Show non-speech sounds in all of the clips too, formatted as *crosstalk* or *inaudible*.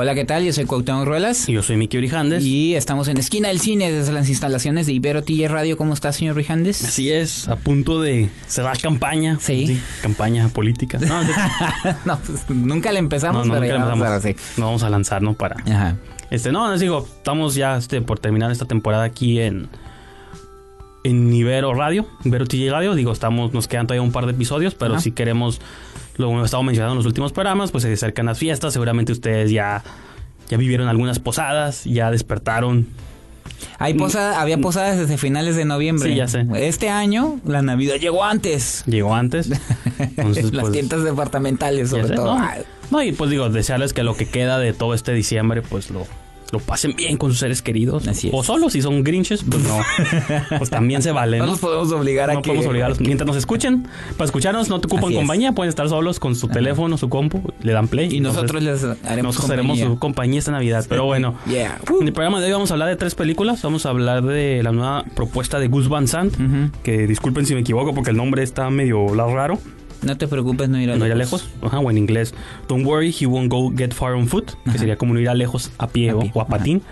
Hola, ¿qué tal? Yo soy Cuauhtémoc Ruelas. Y yo soy Miki Orijandes. Y estamos en Esquina del Cine desde las instalaciones de Ibero TJ Radio. ¿Cómo está, señor Rijandes? Así es, a punto de cerrar campaña. Sí. campaña política. No, *laughs* pues, nunca le empezamos, no, no, pero nunca empezamos. sí. No vamos a lanzarnos para. Ajá. Este, no, les digo, estamos ya este, por terminar esta temporada aquí en. En Ibero Radio, Ibero TJ Radio. Digo, estamos, nos quedan todavía un par de episodios, pero si queremos, lo hemos estado mencionando en los últimos programas, pues se acercan las fiestas. Seguramente ustedes ya, ya vivieron algunas posadas, ya despertaron Hay posada, había posadas desde finales de noviembre. Sí, ya sé. Este año, la Navidad llegó antes. Llegó antes. *laughs* Entonces, las pues, tiendas departamentales, sobre sé, todo. ¿no? No, y pues digo, desearles que lo que queda de todo este diciembre, pues lo, lo pasen bien con sus seres queridos. Así es. O solo si son grinches, pues no. *laughs* pues también se vale, No ¿no? nos podemos obligar a No que... podemos obligarlos. Mientras nos escuchen, para escucharnos no te ocupan Así es. compañía, pueden estar solos con su teléfono, su compu, le dan play. Y nosotros les haremos nosotros haremos compañía. su compañía esta Navidad. Pero bueno, Yeah. en el programa de hoy vamos a hablar de tres películas. Vamos a hablar de la nueva propuesta de Gus Van Sant, que disculpen si me equivoco porque el nombre está medio raro. No te preocupes, no ir a No irá lejos. Ajá, o en inglés. Don't worry, he won't go get far on foot. Que Ajá. sería como no irá lejos a pie, A o- pie, o a ajá. patín.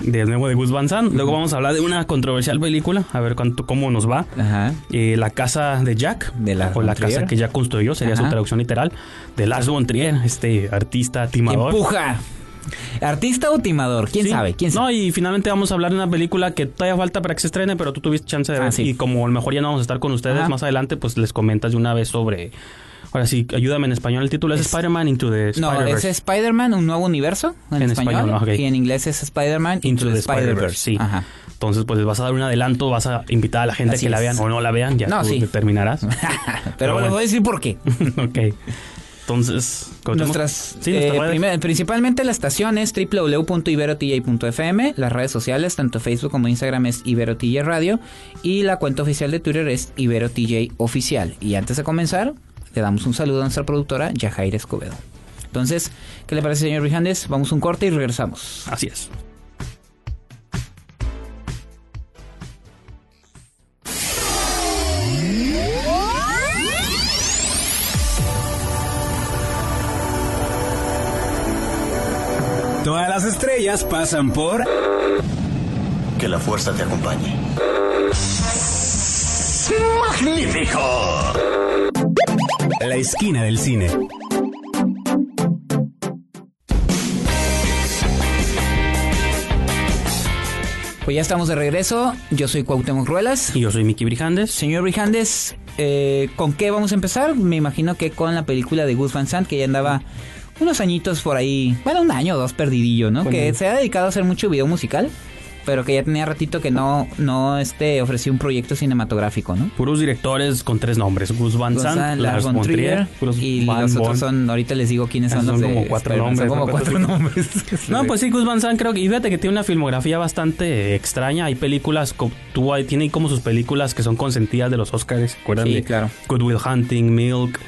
De nuevo de Gus Van Sant. Luego vamos a hablar de una controversial película. A ver cuánto, cómo nos va. Ajá. Eh, la casa de Jack. De Lars o la casa que Jack construyó. Sería su Ajá. traducción literal. De Lars von Trier. Este artista timador. Empuja. ¿Artista o timador? ¿Quién Sí. sabe? ¿Quién No, sabe? y finalmente vamos a hablar de una película que todavía falta para que se estrene, pero tú tuviste chance de Ah, ver. sí. Y como a lo mejor ya no vamos a estar con ustedes Ajá. más adelante, pues les comentas de una vez sobre. Ahora sí, ayúdame en español. El título es, Es- Spider-Man Into the No, Spider-Verse. es Spider-Man, un nuevo universo en, En español. español, ok. Y en inglés es Spider-Man Into the Spider-Verse, sí. Ajá. Entonces, pues les vas a dar un adelanto, vas a invitar a la gente a que la vean o no la vean, ya No, tú sí. determinarás. *laughs* Pero bueno. les voy a decir por qué. *laughs* ok. Entonces. Nuestras, Sí, eh, primer- principalmente la estación es www.iberotj.fm, las redes sociales, tanto Facebook como Instagram es IberoTJ Radio y la cuenta oficial de Twitter es IberoTJ Oficial. Y antes de comenzar, le damos un saludo a nuestra productora Yajair Escobedo. Entonces, ¿qué le parece, señor Rijandes? Vamos a un corte y regresamos. Así es. Todas las estrellas pasan por Que la fuerza te acompañe. La Esquina del Cine. Pues ya estamos de regreso. Yo soy Cuauhtémoc Ruelas. Y yo soy Miki Brijandes. Señor Rijandes, eh, ¿con qué vamos a empezar? Me imagino que con la película de Gus Van Sant, que ya andaba unos añitos por ahí, bueno, un año o dos perdidillo, ¿no? Bueno. Que se ha dedicado a hacer mucho video musical, pero que ya tenía ratito que no, no este, ofreció un proyecto cinematográfico, ¿no? Puros directores con tres nombres: Gus Van Sant, Lars von Trier, y Van los otros son, ahorita les digo quiénes son Son los de como cuatro Spider-Man, nombres, Son como ¿no? cuatro *laughs* nombres. No, pues sí, Gus Van Sant creo que... Y fíjate que tiene una filmografía bastante extraña. Hay películas... ahí- tiene como sus películas que son consentidas de los Oscars. ¿Se acuerdan Sí, de claro. Good Will Hunting, Milk?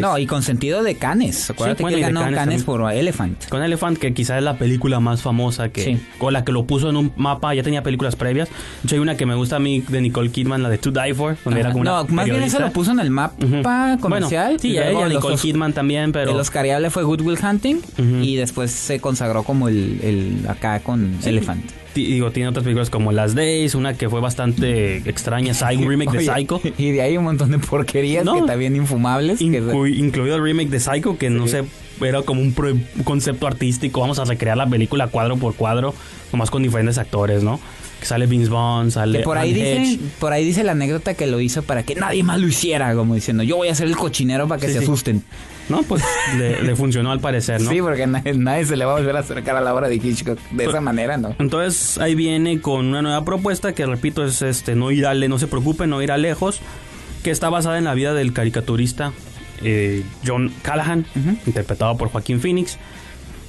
No, y con sentido de Canes. Acuérdate bueno, que ganó Canes por Elephant. Con Elephant, que quizás es la película más famosa que... Sí. O la que lo puso en un mapa. Ya tenía películas previas. De hecho, hay una que me gusta a mí de Nicole Kidman, la de To Die For. Donde era como una no, más bien eso lo puso en el mapa comercial. Bueno, sí, y ella, los Nicole Os- Kidman también, pero... El Oscariable fue Good Will Hunting y después se consagró como el, el acá con Elephant. Ti- Digo, tiene otras películas como Las Days, una que fue bastante extraña, un remake de Psycho. Y de ahí un montón de porquerías No. que también infumables. Incluido el remake de Psycho, que no sé, era como un, concepto artístico. Vamos a recrear la película cuadro por cuadro, nomás con diferentes actores, ¿no? Que sale Vince Vaughn, sale. que por ahí dice, por ahí dice la anécdota que lo hizo para que nadie más lo hiciera, como diciendo, yo voy a ser el cochinero para que Sí, se sí. asusten. No, pues le, le *laughs* funcionó al parecer, ¿no? Sí, porque nadie, nadie se le va a volver a acercar a la obra de Hitchcock de esa manera, ¿no? Entonces ahí viene con una nueva propuesta que repito es este no ir a le- no se preocupe, no ir a lejos, que está basada en la vida del caricaturista eh, John Callahan, interpretado por Joaquín Phoenix.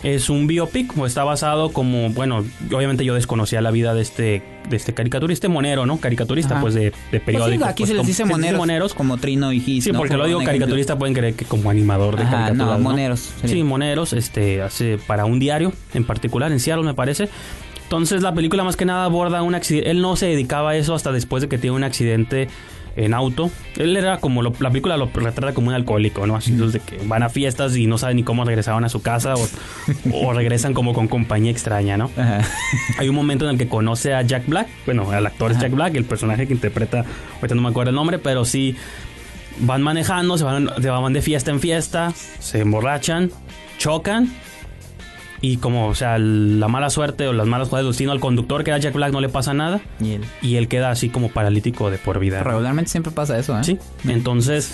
Es un biopic, o está basado como, bueno, obviamente yo desconocía la vida de este, de este caricaturista, monero, ¿no? Caricaturista, Ajá. pues de, de Pues sí, periódico. aquí pues, se les como- dice se moneros, moneros. como Trino y Gis. Sí, ¿no? porque lo Como digo ejemplo. caricaturista, pueden creer que como animador de Ajá, caricaturas. no, moneros. Sí, moneros, este, hace para un diario en particular, en Seattle me parece. Entonces la película más que nada aborda un accidente. Él no se dedicaba a eso hasta después de que tiene un accidente en auto. Él era como, lo- la película lo retrata como un alcohólico, ¿no? Así de que van a fiestas y no saben ni cómo regresaron a su casa o, *laughs* o regresan como con compañía extraña, ¿no? Ajá. Hay un momento en el que conoce a Jack Black. Bueno, el actor es. Jack Black, el personaje que interpreta, ahorita no me acuerdo el nombre, pero sí van manejando, se van, se van de fiesta en fiesta, se emborrachan, chocan. Y como, o sea, la mala suerte o las malas cosas del destino al conductor que era Jack Black no le pasa nada. Y él. Y él queda así como paralítico de por vida. Regularmente siempre pasa eso, ¿eh? Sí, entonces,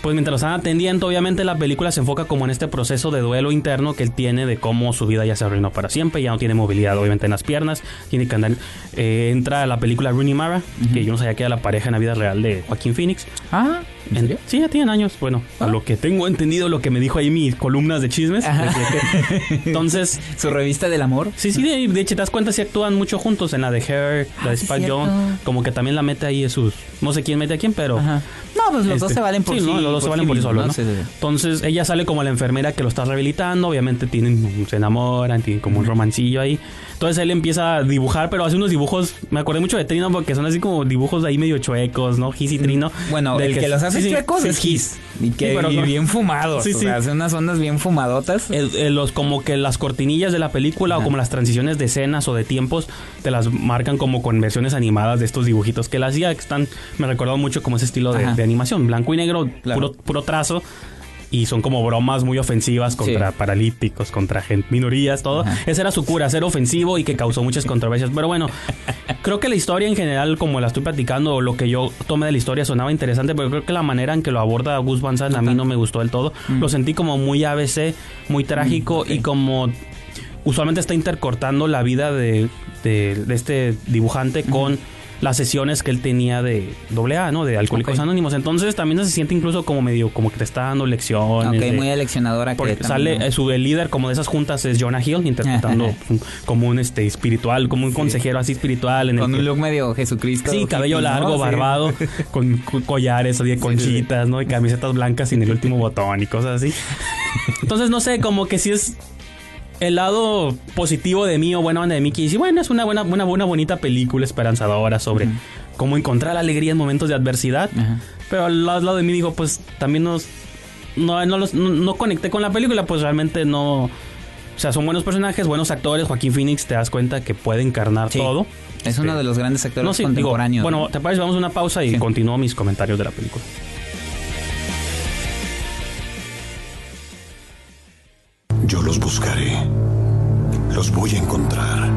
pues mientras lo están atendiendo, obviamente la película se enfoca como en este proceso de duelo interno que él tiene de cómo su vida ya se arruinó para siempre, ya no tiene movilidad obviamente en las piernas, tiene que andar, eh, entra a la película Rooney Mara, que yo no sabía que era la pareja en la vida real de Joaquín Phoenix. Ah, ¿en serio? sí, ya tienen años, bueno, a lo que tengo entendido, lo que me dijo ahí mis columnas de chismes. *laughs* Entonces, Su revista del amor. Sí, sí, de, de hecho te das cuenta si actúan mucho juntos en la de Hair, la de Ah, sí, Spike. Jones, como que también la mete ahí Jesús. No sé quién mete a quién, pero Ajá. No, pues los dos este, se valen por sí. ¿no? Los dos se valen por sí solos, ¿no? Sí, sí, sí. Entonces ella sale como la enfermera que lo está rehabilitando, obviamente tienen, se enamoran, tienen como un romancillo ahí. Entonces él empieza a dibujar, pero hace unos dibujos, me acordé mucho de Trino porque son así como dibujos ahí medio chuecos, ¿no? Gis y Trino. Bueno, Del el que, los hace sí, sí, chuecos sí, es. Gis. Y, que, Sí, pero y bien fumados. Sí, o sí. sea, hace unas ondas bien fumadotas. El- el- los como que las cortinillas de la película o como las transiciones de escenas o de tiempos te las marcan como con versiones animadas de estos dibujitos que él hacía que están me recordó mucho como ese estilo de, Ajá. de animación blanco y negro Claro. puro puro trazo y son como bromas muy ofensivas contra Sí. paralíticos, contra gente, minorías, todo. Ajá. Esa era su cura, ser ofensivo y que causó muchas controversias. Pero bueno, creo que la historia en general, como la estoy platicando, o lo que yo tomé de la historia sonaba interesante, pero creo que la manera en que lo aborda Gus Van Sant a mí no me gustó del todo. Mm. Lo sentí como muy ABC, muy trágico y como usualmente está intercortando la vida de, de- de este dibujante con las sesiones que él tenía de AA, ¿no? De Alcohólicos. Anónimos. Entonces también se siente incluso como medio, como que te está dando lecciones. Ok, de- muy aleccionadora. porque que sale también, eh, su el líder como de esas juntas es Jonah Hill interpretando *laughs* como un este espiritual, como un consejero así espiritual en el Con que- un look medio Jesucristo. Sí, cabello largo, Sí. barbado, *laughs* con co- collares de sí, conchitas, ¿no? Y camisetas blancas sin el último botón y cosas así. *laughs* Entonces, no sé, como que si es el lado positivo de mí o buena onda de mí que dice, bueno, es una buena, buena, buena bonita película esperanzadora sobre cómo encontrar alegría en momentos de adversidad. Pero al lado de mí digo, pues también nos, no, no, los- no, no conecté con la película, pues realmente no... O sea, son buenos personajes, buenos actores. Joaquín Phoenix te das cuenta que puede encarnar Sí. todo. Es uno de los grandes actores No, sí, digo, contemporáneos. bueno, ¿te parece? Vamos a una pausa y Sí. continúo mis comentarios de la película. Los voy a encontrar.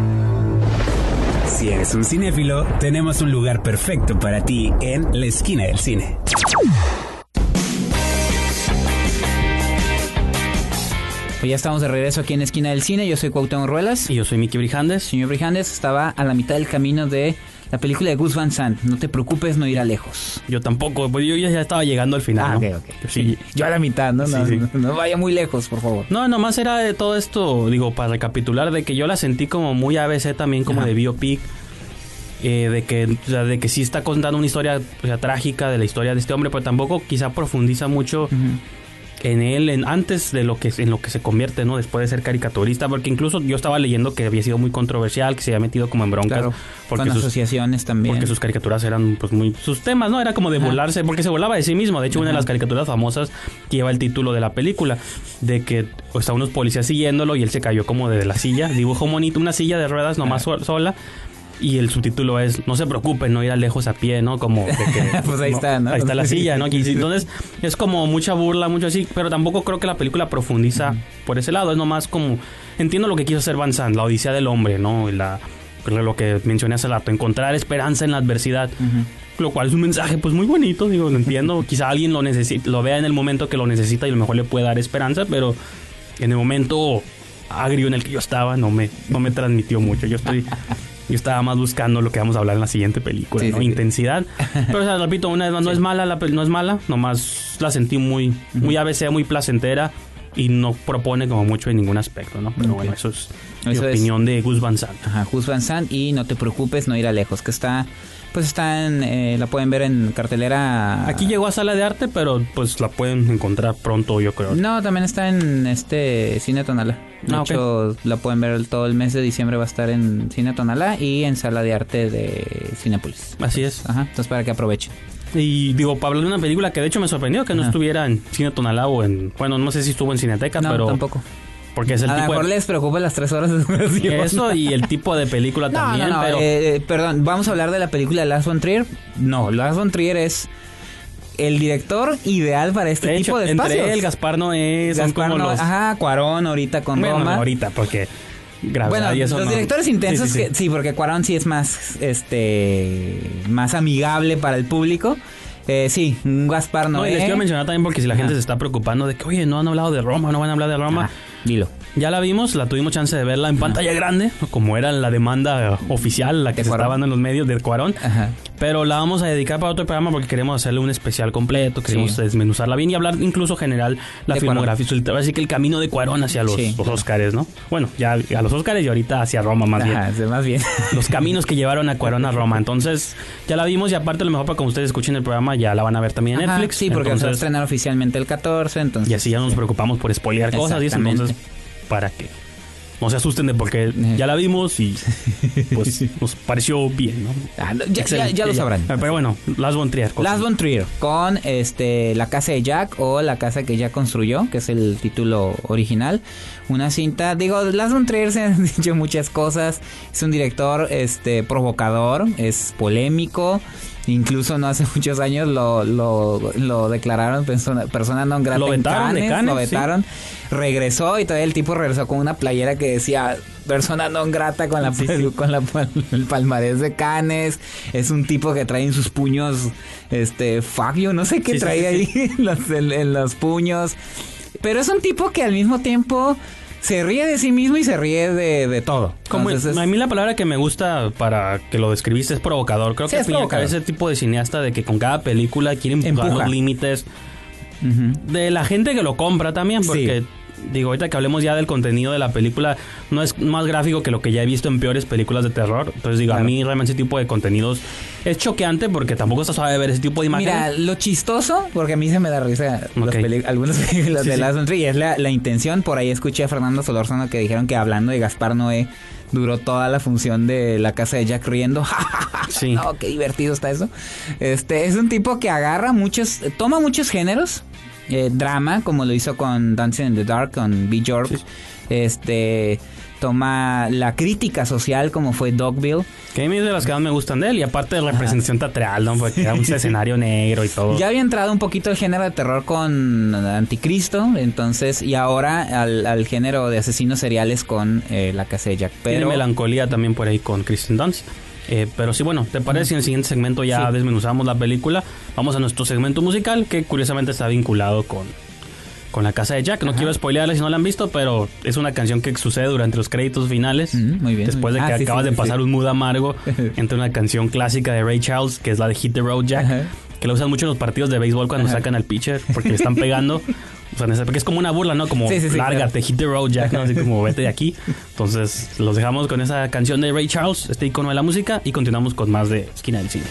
Si eres un cinéfilo, tenemos un lugar perfecto para ti en la esquina del cine. Pues ya estamos de regreso aquí en Esquina del Cine. Yo soy Cuauhtémoc Ruelas. Y yo soy Mickey Brijandes. Señor Brijandes estaba a la mitad del camino de la película de Gus Van Sant. No te preocupes, no irá lejos. Yo tampoco, pues yo ya estaba llegando al final. Ah, ¿no? ok, ok. Yo sí. Yo a la mitad, ¿no? No, Sí, sí. no- no vaya muy lejos, por favor. No, nomás era de todo esto, digo, para recapitular, de que yo la sentí como muy ABC también, como Ajá. de biopic. eh, de que o sea, de que sí está contando una historia o sea, trágica de la historia de este hombre, pero tampoco quizá profundiza mucho en él en, antes de lo que en lo que se convierte, ¿no? Después de ser caricaturista, porque incluso yo estaba leyendo que había sido muy controversial, que se había metido como en broncas Claro. porque Con sus, asociaciones también. porque sus caricaturas eran pues muy sus temas, ¿no? Era como de Ajá. burlarse, porque se burlaba de sí mismo. De hecho, una de las caricaturas famosas que lleva el título de la película, de que o sea, unos policías siguiéndolo y él se cayó como de la silla, dibujó monito una silla de ruedas nomás so- sola. Y el subtítulo es, no se preocupen, no ir a lejos a pie, ¿no? Como de que... *laughs* Pues ahí está, ¿no? Ahí está la silla, ¿no? Entonces es como mucha burla, mucho así, pero tampoco creo que la película profundiza por ese lado. Es nomás como, entiendo lo que quiso hacer Van Sant, la odisea del hombre, ¿no? Y la, lo que mencioné hace rato, encontrar esperanza en la adversidad. Lo cual es un mensaje pues muy bonito, digo, lo entiendo. *laughs* Quizá alguien lo necesita, lo vea en el momento que lo necesita y a lo mejor le puede dar esperanza, pero en el momento agrio en el que yo estaba no me, no me transmitió mucho. Yo estoy Yo estaba más buscando lo que vamos a hablar en la siguiente película, Sí, ¿no? sí, sí. Intensidad. *laughs* Pero, o sea, repito, una vez más, no es mala, la, no es mala, nomás la sentí muy, muy ABC, muy placentera y no propone como mucho en ningún aspecto, ¿no? Pero bueno, eso es mi Eso es. opinión de Gus Van Sant. Ajá, Gus Van Sant y no te preocupes, no irá lejos, que está, pues está en, eh, la pueden ver en cartelera. Aquí llegó a sala de arte, pero pues la pueden encontrar pronto, yo creo. No, también está en este Cine Tonala. De Ah, hecho, la pueden ver todo el mes de diciembre va a estar en Cine Tonala y en Sala de Arte de Cinepolis. Así es. Ajá, entonces para que aprovechen. Y digo, para hablar de una película que de hecho me sorprendió que no estuviera en Cine Tonalá o en... Bueno, no sé si estuvo en Cineteca, No, pero... tampoco. Porque es el A lo tipo mejor de... les preocupa las tres horas de *laughs* duración. Eso y el tipo de película *laughs* No, también, no, no, pero... eh, eh, perdón, vamos a hablar de la película Lars von Trier. No, Lars von Trier es el director ideal para este de tipo de espacios. entre él, Gaspar Noé, son Gaspar como los... Ajá, Cuarón ahorita con bueno, Roma. ahorita, porque... Bueno, y eso los no- directores intensos, Sí, sí, sí. que sí, porque Cuarón sí es más, este, más amigable para el público. Eh, sí, un Gaspar No, y les quiero mencionar también porque si la gente se está preocupando de que, oye, no han hablado de Roma, no van a hablar de Roma. Ah, dilo. Ya la vimos, la tuvimos chance de verla en pantalla grande, como era la demanda oficial, la que De se Cuarón. estaba dando en los medios de Cuarón. Ajá. Pero la vamos a dedicar para otro programa porque queremos hacerle un especial completo, queremos Sí. desmenuzarla bien y hablar incluso general la De filmografía, así que el camino de Cuarón hacia los, Sí, los. Oscars, ¿no? Bueno, ya a los Oscars y ahorita hacia Roma más bien. Ajá, más bien. *laughs* Los caminos que llevaron a Cuarón a Roma. Entonces, ya la vimos y aparte a lo mejor para que ustedes escuchen el programa ya la van a ver también en Ajá, Netflix. Sí, porque se va a Entonces, estrenar oficialmente el 14, entonces... y así ya no nos preocupamos por spoilear cosas y eso, entonces, para que no se asusten de porque ya la vimos y pues *laughs* nos pareció bien, ¿no? Ah, ya, ya, ya lo sabrán. Pero bueno, Las von Trier. Las von Trier con este La casa de Jack o La casa que Jack construyó, que es el título original. Una cinta, digo, Las von Trier se *laughs* han dicho muchas cosas. Es un director este provocador, es polémico. Incluso no hace *laughs* muchos años lo, lo, lo declararon persona, persona non grata Lo en vetaron de Cannes, Cannes, lo sí. vetaron. Regresó y todavía el tipo regresó con una playera que decía persona non grata con la Sí, sí. con la el palmarés de Canes. Es un tipo que trae en sus puños este Fabio, no sé qué trae ahí *laughs* en, los, en- en los puños. Pero es un tipo que al mismo tiempo se ríe de sí mismo y se ríe de, de todo. Como Entonces, a mí la palabra que me gusta para que lo describiste es provocador. Creo Sí, que es provocador. ese tipo de cineasta de que con cada película quiere empujar Empuja. los límites de la gente que lo compra también, porque digo, ahorita que hablemos ya del contenido de la película, no es más gráfico que lo que ya he visto en peores películas de terror. Entonces digo, a mí realmente ese tipo de contenidos es choqueante porque tampoco está suave ver ese tipo de imágenes. Mira, lo chistoso, porque a mí se me da risa las algunas *laughs* películas Sí, de sí. Lars von Trier, y es la, la intención. Por ahí escuché a Fernando Solórzano que dijeron que hablando de Gaspar Noé duró toda la función de la casa de Jack riendo. *laughs* Sí. No, qué divertido está eso. Este es un tipo que agarra muchos, toma muchos géneros. Eh, drama, como lo hizo con Dancing in the Dark, con B. George. Este toma la crítica social, como fue Dogville. Que a mí es de las que más me gustan de él y aparte de la representación teatral, ¿no? Porque era un *laughs* escenario negro y todo. Ya había entrado un poquito el género de terror con Anticristo, entonces, y ahora al, al género de asesinos seriales con eh, La Casa de Jack. Tiene Pero melancolía también por ahí con Kristen Dunst. Eh, pero sí, bueno, ¿te parece si en el siguiente segmento ya Sí. desmenuzamos la película? Vamos a nuestro segmento musical que curiosamente está vinculado con, con la casa de Jack. No Ajá. quiero spoilearla si no la han visto, pero es una canción que sucede durante los créditos finales. Mm, muy bien, Después muy de que Ah, acabas sí, de pasar un mood amargo *laughs* entre una canción clásica de Ray Charles, que es la de Hit the Road Jack, Ajá. que la usan mucho en los partidos de béisbol cuando Ajá. sacan al pitcher porque le están pegando. *laughs* Porque es como una burla, ¿no? Como Sí, sí, sí, lárgate, hit the road, Jack, ¿no? Así como vete de aquí. Entonces, los dejamos con esa canción de Ray Charles, este icono de la música, y continuamos con más de Esquina del Cine.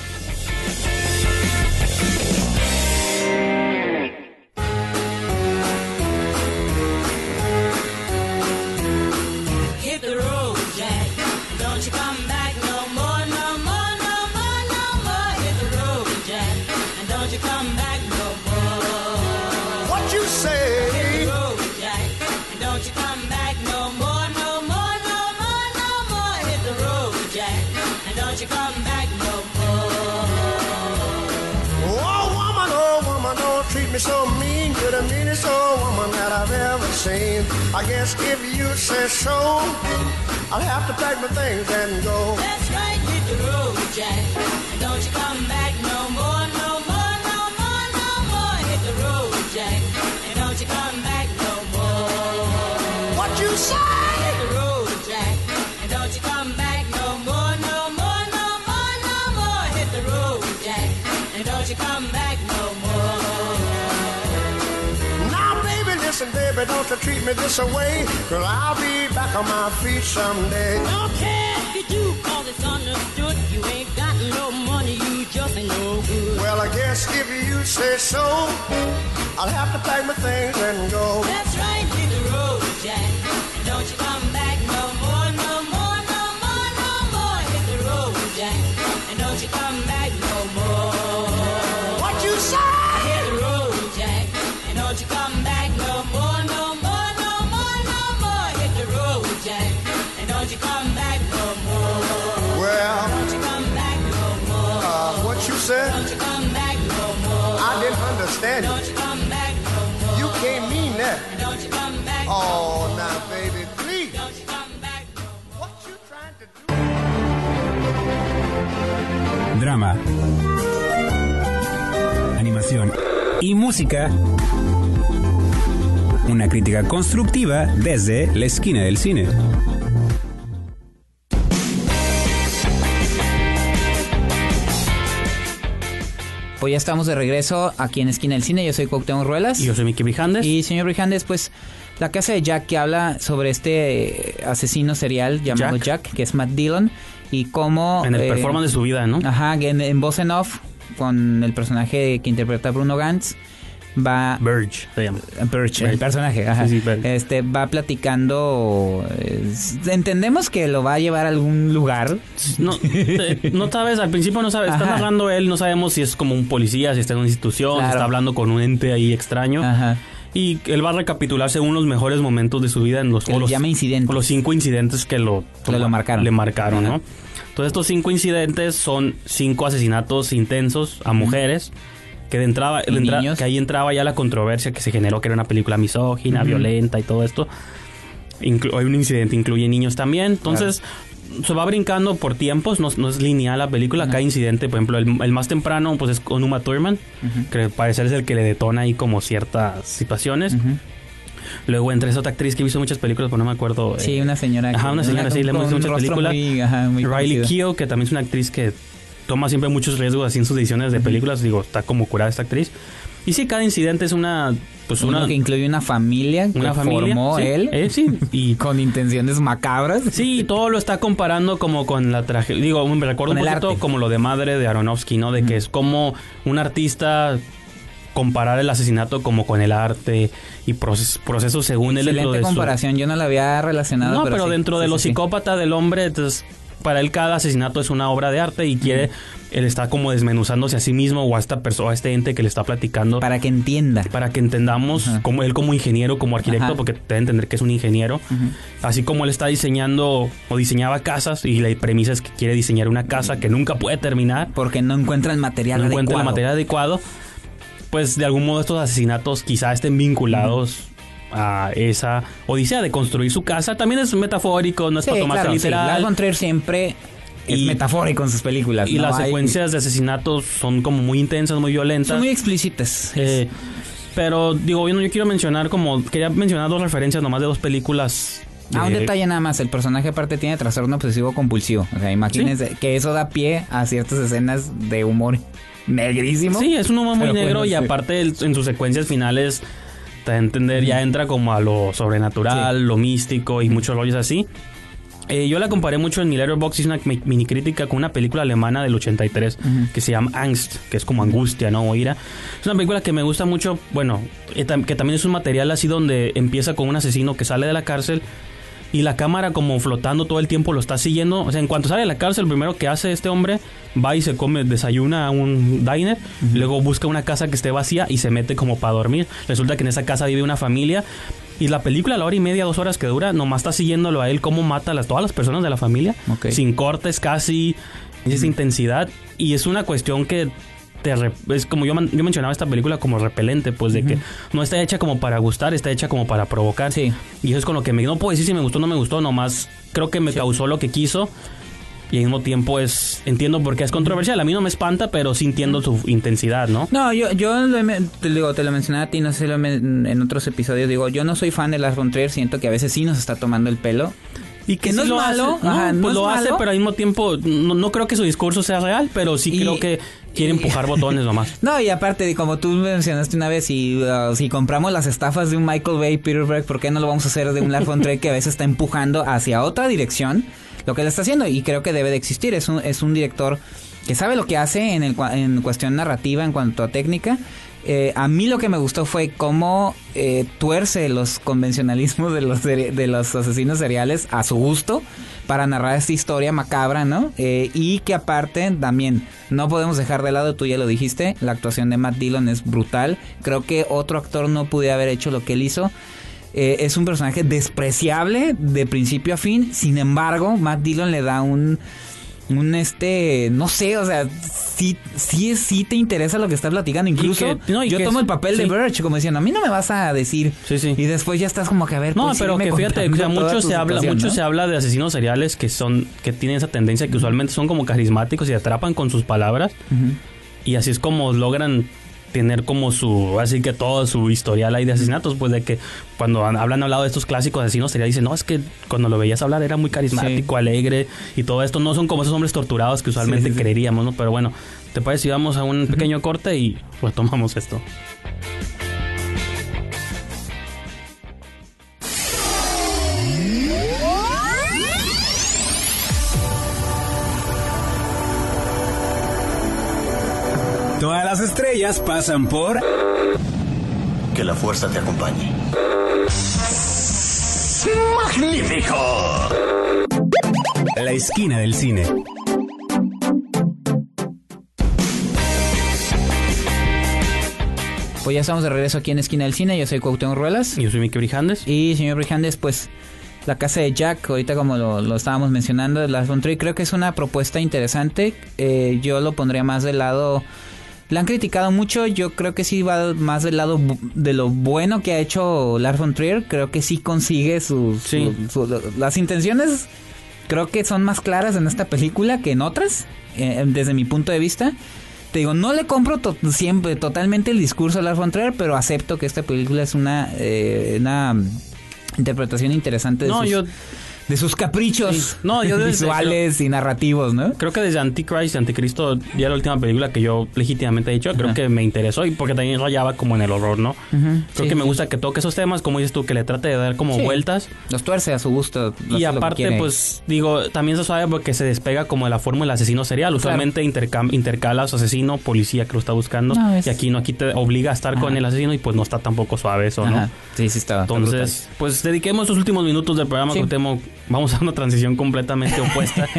Woman that I've ever seen. I guess if you say so, I'll have to pack my things and go. That's right, hit the road, Jack. Don't you come back no more, baby, don't you treat me this away. Cause I'll be back on my feet someday. Don't care if you do, cause it's understood. You ain't got no money, you just ain't no good. Well, I guess if you say so, I'll have to pack my things and go. That's right, hit the road, Jack. And don't you come back no more, no more, no more, no more. Hit the road, Jack. And don't you come back no more. I understand. You drama, animación y música. Una crítica constructiva desde la esquina del cine. Pues ya estamos de regreso aquí en Esquina del Cine. Yo soy Cuauhtémoc Ruelas. Y yo soy Mickey Brijandes. Y señor Brijandes, pues la casa de Jack que habla sobre este eh, asesino serial llamado Jack. Jack, que es Matt Dillon, y cómo... en el eh, performance de su vida, ¿no? Ajá, en, en voz en off, con el personaje que interpreta Bruno Gantz, va... Verge se llama. Birch, el Birch. personaje, ajá. Sí, sí, Birch. este va platicando. eh, entendemos que lo va a llevar a algún lugar. No, te- no sabes, al principio no sabes, está narrando él, no sabemos si es como un policía, si está en una institución, si está hablando con un ente ahí extraño. Ajá. Y él va a recapitular según los mejores momentos de su vida en los, Que le los, llama incidentes. o los cinco incidentes que lo, Que lo marcaron. le marcaron, Ajá. ¿no? Entonces estos cinco incidentes son cinco asesinatos intensos a mujeres. Que de entrada, que ahí entraba ya la controversia que se generó que era una película misógina, violenta y todo esto. Inclu- hay un incidente, incluye niños también. Entonces, se va brincando por tiempos, no, no es lineal la película. Cada incidente, por ejemplo, el, el más temprano pues es con Uma Thurman, que al parecer es el que le detona ahí como ciertas situaciones. Luego entre esa otra actriz que visto muchas películas, pero no me acuerdo. Sí, eh, una señora. Ajá, una señora, sí, le hemos visto muchas películas. muy, ajá, muy Riley. Keough, que también es una actriz que toma siempre muchos riesgos así en sus decisiones de películas. Digo, está como curada esta actriz. Y sí, cada incidente es una... Pues Uno una, que incluye una familia una que familia. formó sí, él eh, sí, y *laughs* con intenciones macabras. Sí, todo lo está comparando como con la tragedia. Digo, me recuerdo un poquito arte. como lo de madre de Aronofsky, ¿no? De que es como un artista comparar el asesinato como con el arte y proces- procesos según él Excelente de su- comparación, yo no la había relacionado. No, pero, sí, dentro de sí, lo psicópata del hombre, entonces para él cada asesinato es una obra de arte y quiere él está como desmenuzándose a sí mismo o a esta persona, a este ente que le está platicando Para que entienda. para que entendamos Ajá. como él como ingeniero, como arquitecto, Ajá. porque debe entender que es un ingeniero. Así como él está diseñando o diseñaba casas y la premisa es que quiere diseñar una casa que nunca puede terminar, Porque no encuentra el material no encuentra el adecuado. material adecuado, pues de algún modo estos asesinatos quizá estén vinculados a esa odisea de construir su casa. También es metafórico, no es Sí, para tomarse claro, sí. literal. Lars von Trier siempre es Y- metafórico en sus películas. y ¿no? las Hay- secuencias de asesinatos son como muy intensas, muy violentas. son muy explícitas. Eh, pero digo, yo, yo quiero mencionar como, quería mencionar dos referencias nomás de dos películas. Ah, un de- detalle nada más, el personaje aparte tiene trastorno obsesivo compulsivo. O sea, imagínense que eso da pie a ciertas escenas de humor negrísimo. Sí, es un humor muy Pero negro y sí. aparte en sus secuencias finales, te da a entender, ya entra como a lo sobrenatural, lo místico y muchos rollos así. Eh, yo la comparé mucho en mi Letterboxd, hice una mi- mini crítica con una película alemana del 83 que se llama Angst, que es como angustia, ¿no? O ira. Es una película que me gusta mucho, bueno, eh, que también es un material así donde empieza con un asesino que sale de la cárcel y la cámara como flotando todo el tiempo lo está siguiendo. O sea, en cuanto sale de la cárcel, lo primero que hace este hombre va y se come, desayuna a un diner, luego busca una casa que esté vacía y se mete como para dormir. Resulta que en esa casa vive una familia y la película, a la hora y media, dos horas que dura, nomás está siguiéndolo a él cómo mata a las, todas las personas de la familia, sin cortes casi, esa intensidad. Y es una cuestión que te re- es como yo, yo mencionaba esta película como repelente, pues de que no está hecha como para gustar, está hecha como para provocar. Sí. Y eso es con lo que me no puedo decir si me gustó o no me gustó, nomás creo que me causó lo que quiso. Y al mismo tiempo es entiendo por qué es controversial. A mí no me espanta, pero sí entiendo su intensidad, ¿no? No, yo, yo te, digo, te lo mencioné a ti, no sé lo en otros episodios. Digo, yo no soy fan de Lars von Trier, siento que a veces sí nos está tomando el pelo. Y Que sí no es lo malo, hace, ¿no? ajá, pues es lo hace, pero al mismo tiempo no, no creo que su discurso sea real, pero sí Y- creo que quiere empujar botones nomás. *laughs* No, y aparte, como tú mencionaste una vez, si, uh, si compramos las estafas de un Michael Bay, Peter Berg, ¿por qué no lo vamos a hacer de un Lars von Trier que a veces está empujando hacia otra dirección lo que él está haciendo? Y creo que debe de existir. Es un, es un director que sabe lo que hace en, el, en cuestión narrativa, en cuanto a técnica. Eh, a mí lo que me gustó fue cómo eh, tuerce los convencionalismos de los, de los asesinos seriales a su gusto para narrar esta historia macabra, ¿no? Eh, y que aparte también no podemos dejar de lado, tú ya lo dijiste, la actuación de Matt Dillon es brutal. Creo que otro actor no pudiera haber hecho lo que él hizo. Eh, es un personaje despreciable de principio a fin. Sin embargo, Matt Dillon le da un. Un este. No sé, o sea. Sí, sí, sí te interesa lo que estás platicando. Incluso que- no, y yo tomo es- el papel de. Birch, como diciendo, a mí no me vas a decir. Sí, sí. Y después ya estás como que a ver. No, pues, pero que fíjate, o sea, mucho se habla, mucho ¿no? se habla de asesinos seriales que son, que tienen esa tendencia que usualmente son como carismáticos y atrapan con sus palabras. Y así es como logran tener como su, así que todo su historial ahí de asesinatos, pues de que cuando han- hablan hablado de estos clásicos asesinos seriales, dicen, no, es que cuando lo veías hablar era muy carismático, alegre y todo esto, no son como esos hombres torturados que usualmente Sí, sí, sí. creeríamos, ¿no? Pero bueno, ¿te parece si vamos a un pequeño corte y retomamos esto? Estrellas pasan por Que la fuerza te acompañe. ¡Magnífico! La esquina del cine. Pues ya estamos de regreso aquí en Esquina del Cine. Yo soy Cuauhtémoc Ruelas. Yo soy Miki Brijandes. Y señor Brijandes, pues la casa de Jack, ahorita como lo, lo estábamos mencionando, de Lars von Trier, creo que es una propuesta interesante. Eh, yo lo pondría más del lado... La han criticado mucho, yo creo que sí va más del lado de lo bueno que ha hecho Lars von Trier. Creo que sí consigue sus... Sí. su- su- las intenciones creo que son más claras en esta película que en otras, eh, desde mi punto de vista. Te digo, no le compro to- siempre totalmente el discurso a Lars von Trier, pero acepto que esta película es una, eh, una interpretación interesante de, No, sus, yo de sus caprichos Sí. No, yo desde- visuales y narrativos, ¿no? Creo que desde Antichrist, Anticristo, ya la última película que yo legítimamente he hecho, creo Ajá. que me interesó y porque también rayaba como en el horror, ¿no? Creo sí, que me gusta que toque esos temas, como dices tú, que le trate de dar como vueltas. Los tuerce a su gusto. Y que aparte, pues, digo, también se sabe porque se despega como de la fórmula asesino serial. Usualmente intercam- intercala su asesino, policía que lo está buscando. No, es- Y aquí no, aquí te obliga a estar con el asesino y pues no está tampoco suave eso, ¿no? Sí, sí, está. está Entonces, pues dediquemos los últimos minutos del programa, Sí. Cuauhtémoc. Vamos a una transición completamente opuesta. *laughs*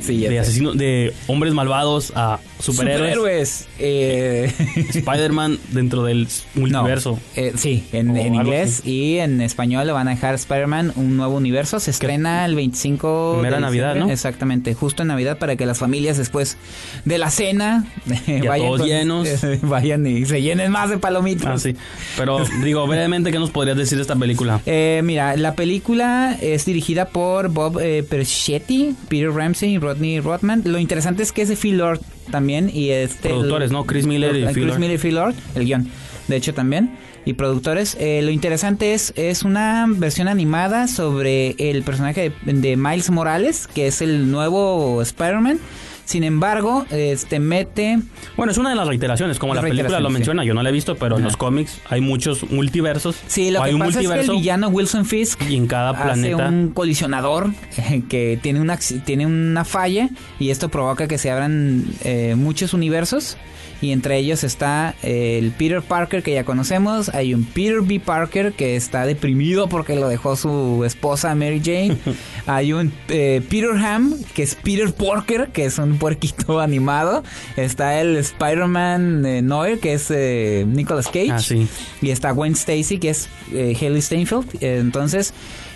Sí, de asesinos, de hombres malvados a superhéroes. Superhéroes. Eh, *laughs* Spider-Man dentro del multiverso. No, eh, sí, en, inglés y en español le van a dejar Spider-Man un nuevo universo. Se estrena el 25 Mera de Navidad. ¿no? Exactamente, justo en Navidad para que las familias después de la cena *laughs* todos llenos. *laughs* vayan y se llenen más de palomitas. Ah, sí. Pero digo, brevemente, ¿qué nos podrías decir de esta película? Eh, mira, la película es dirigida por Bob eh, Persichetti, Peter Ramsey y Rodney Rothman. Lo interesante es que es de Phil Lord también y este Productores, ¿no? Chris Miller y Phil Chris Lord. Miller y Phil Lord, el guion, de hecho también y productores. Eh, lo interesante es es una versión animada sobre el personaje de, de Miles Morales, que es el nuevo Spider-Man. Sin embargo, este mete Bueno, es una de las reiteraciones, como la película lo menciona. Yo no la he visto, pero en los cómics hay muchos multiversos. Sí, lo que hay un pasa es que el villano Wilson Fisk y en cada hace planeta. un colisionador eh, que tiene una, tiene una falla y esto provoca que se abran eh, muchos universos y entre ellos está eh, el Peter Parker que ya conocemos, hay un Peter B. Parker que está deprimido porque lo dejó su esposa Mary Jane, *laughs* hay un eh, Peter Ham que es Peter Porker que es un puerquito *laughs* animado, está el Spider-Man eh, Noir que es eh, Nicolas Cage Ah, sí. y está Gwen Stacy, que es eh, Haley Steinfeld. Entonces,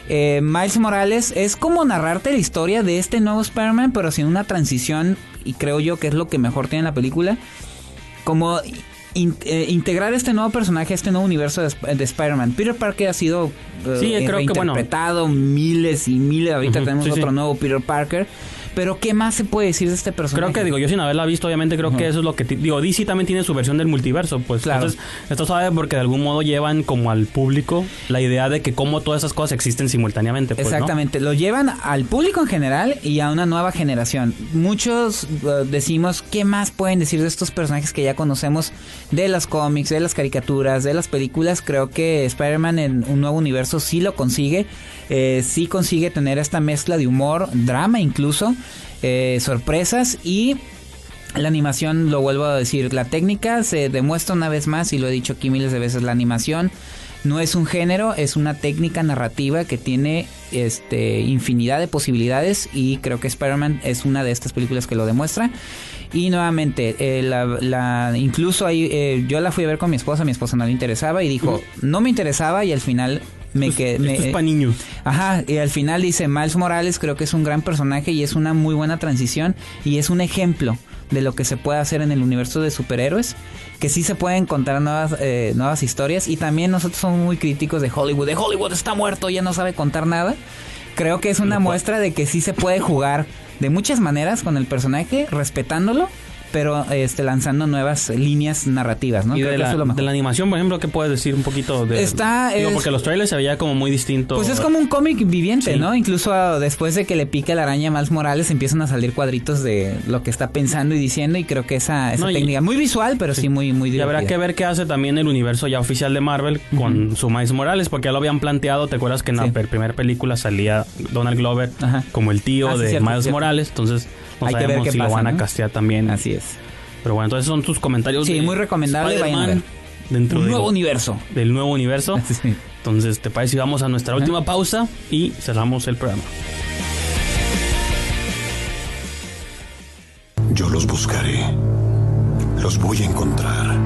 eh, Miles Morales es como narrarte la historia de este nuevo Spider-Man, pero sin una transición, y creo yo que es lo que mejor tiene la película. Como in- eh, integrar este nuevo personaje este nuevo universo de, Sp- de Spider-Man. Peter Parker ha sido eh, Sí, creo que, bueno. reinterpretado miles y miles. Ahorita tenemos sí, otro sí. nuevo Peter Parker. Pero ¿qué más se puede decir de este personaje? Creo que, digo, yo sin haberla visto, obviamente creo que eso es lo que... Digo, DC también tiene su versión del multiverso, pues. Claro. Entonces, esto sabe porque de algún modo llevan como al público la idea de que cómo todas esas cosas existen simultáneamente, pues, ¿no? Exactamente, lo llevan al público en general y a una nueva generación. Muchos eh, decimos qué más pueden decir de estos personajes que ya conocemos de las cómics, de las caricaturas, de las películas. Creo que Spider-Man en un nuevo universo sí lo consigue, eh, sí consigue tener esta mezcla de humor, drama incluso, eh, sorpresas y la animación, lo vuelvo a decir, la técnica se demuestra una vez más, y lo he dicho aquí miles de veces, la animación no es un género, es una técnica narrativa que tiene este infinidad de posibilidades y creo que Spider-Man es una de estas películas que lo demuestra. Y nuevamente, eh, la, la- incluso ahí, eh, yo la fui a ver con mi esposa, mi esposa no le interesaba y dijo, no me interesaba y al final me quedé... me- Esto es para niños. Ajá, y al final dice Miles Morales creo que es un gran personaje y es una muy buena transición y es un ejemplo de lo que se puede hacer en el universo de superhéroes, que sí se pueden contar nuevas, eh, nuevas historias y también nosotros somos muy críticos de Hollywood, de Hollywood está muerto, ya no sabe contar nada. Creo que es una muestra de que sí se puede jugar de muchas maneras con el personaje, respetándolo, pero este lanzando nuevas líneas narrativas, ¿no? Y Creo de que la, eso es lo mejor. de la animación, por ejemplo, ¿qué puedes decir un poquito de...? Está, Digo, es- porque los trailers se veía como muy distinto. Pues es como un cómic viviente, Sí. ¿no? Incluso ah, después de que le pique la araña a Miles Morales empiezan a salir cuadritos de lo que está pensando y diciendo y creo que esa, esa No, y- técnica muy visual, pero sí, muy muy Y habrá divertida. que ver qué hace también el universo ya oficial de Marvel con su Miles Morales, porque ya lo habían planteado. ¿Te acuerdas que en Sí. la primera película salía Donald Glover Ajá. como el tío Ah, de cierto, Miles. Morales? Entonces, no Hay que ver sabemos qué si lo pasa, van a castear también. Así es. Pero bueno, entonces son tus comentarios. Sí, de muy recomendable, vayan a Spider-Man Dentro Un del- nuevo universo. del nuevo universo. *laughs* Sí. Entonces, ¿te parece si vamos a nuestra última pausa y cerramos el programa? Yo los buscaré. Los voy a encontrar.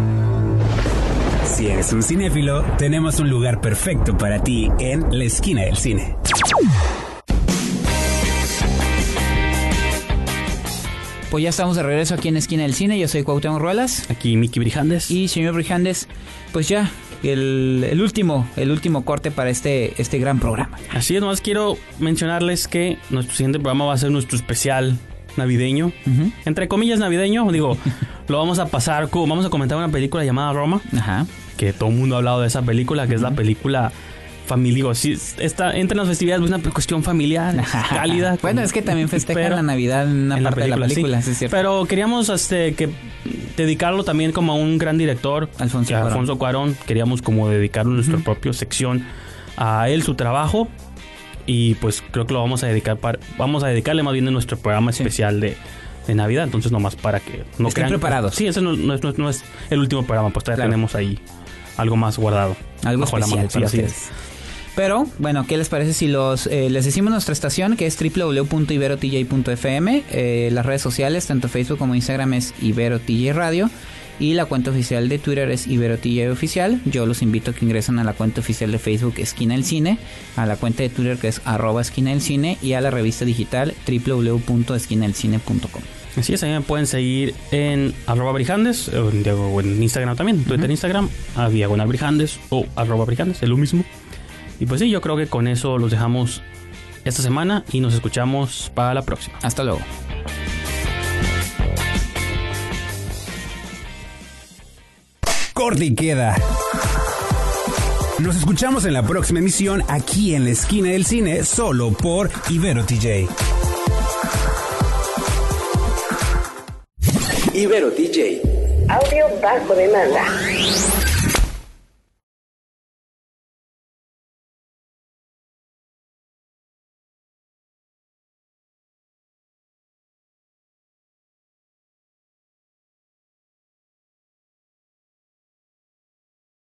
Si eres un cinéfilo, tenemos un lugar perfecto para ti en la esquina del cine. Pues ya estamos de regreso aquí en Esquina del Cine. Yo soy Cuauhtémoc Ruelas. Aquí Miki Brijandes. Y señor Brijandes, pues ya, el, el último, el último corte para este, este gran programa. Así es, nomás quiero mencionarles que nuestro siguiente programa va a ser nuestro especial navideño. Entre comillas navideño, digo, *laughs* lo vamos a pasar, vamos a comentar una película llamada Roma, Ajá. que todo el mundo ha hablado de esa película, que es la película familiar. Sí, está entre las festividades, es una cuestión familiar, *laughs* *laughs* cálida. bueno, es que también *laughs* festejan pero- la Navidad en una en parte de la película, sí. sí, es cierto. Pero queríamos este que dedicarlo también como a un gran director, Alfonso a Cuarón. Alfonso Cuarón. Queríamos como dedicarle nuestra propia sección a él, su trabajo. Y pues creo que lo vamos a dedicar para, vamos a dedicarle más bien en nuestro programa Sí. especial de, de Navidad. Entonces nomás para que no Estén crean. preparados. Sí, ese no, no es, no el último programa, pues todavía Claro. tenemos ahí algo más guardado. Algo la especial. Sí, para así ustedes. es. Pero, bueno, ¿qué les parece si los eh, les decimos nuestra estación que es www.iberotj.fm? Eh, las redes sociales, tanto Facebook como Instagram es IberoTJ Radio. Y la cuenta oficial de Twitter es IberoTJ Oficial. Yo los invito a que ingresen a la cuenta oficial de Facebook Esquina del Cine, a la cuenta de Twitter que es arroba esquina del cine y a la revista digital www.esquinadelcine.com. Así es, ahí me pueden seguir en arroba brijandes, o en, Instagram también, Twitter, Instagram, a diagonal brijandes o arroba brijandes, es lo mismo. Y pues sí, yo creo que con eso los dejamos esta semana y nos escuchamos para la próxima. Hasta luego. Corte y queda. Nos escuchamos en la próxima emisión aquí en la esquina del cine, solo por Ibero TJ. Ibero DJ. Audio bajo demanda.